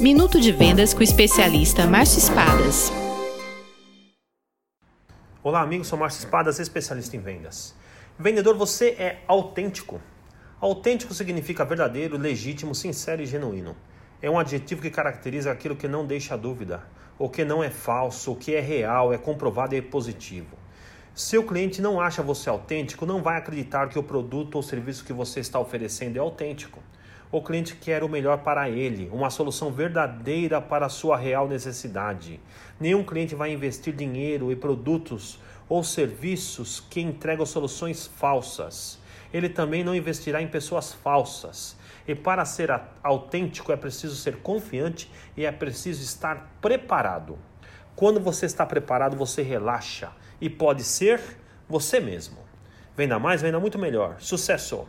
Minuto de Vendas com o especialista Márcio Espadas. Olá, amigos, sou Márcio Espadas, especialista em vendas. Vendedor, você é autêntico. Autêntico significa verdadeiro, legítimo, sincero e genuíno. É um adjetivo que caracteriza aquilo que não deixa dúvida, o que não é falso, o que é real, é comprovado e é positivo. Se o cliente não acha você autêntico, não vai acreditar que o produto ou serviço que você está oferecendo é autêntico. O cliente quer o melhor para ele, uma solução verdadeira para a sua real necessidade. Nenhum cliente vai investir dinheiro em produtos ou serviços que entregam soluções falsas. Ele também não investirá em pessoas falsas. E para ser autêntico é preciso ser confiante e é preciso estar preparado. Quando você está preparado, você relaxa e pode ser você mesmo. Venda mais, venda muito melhor. Sucesso!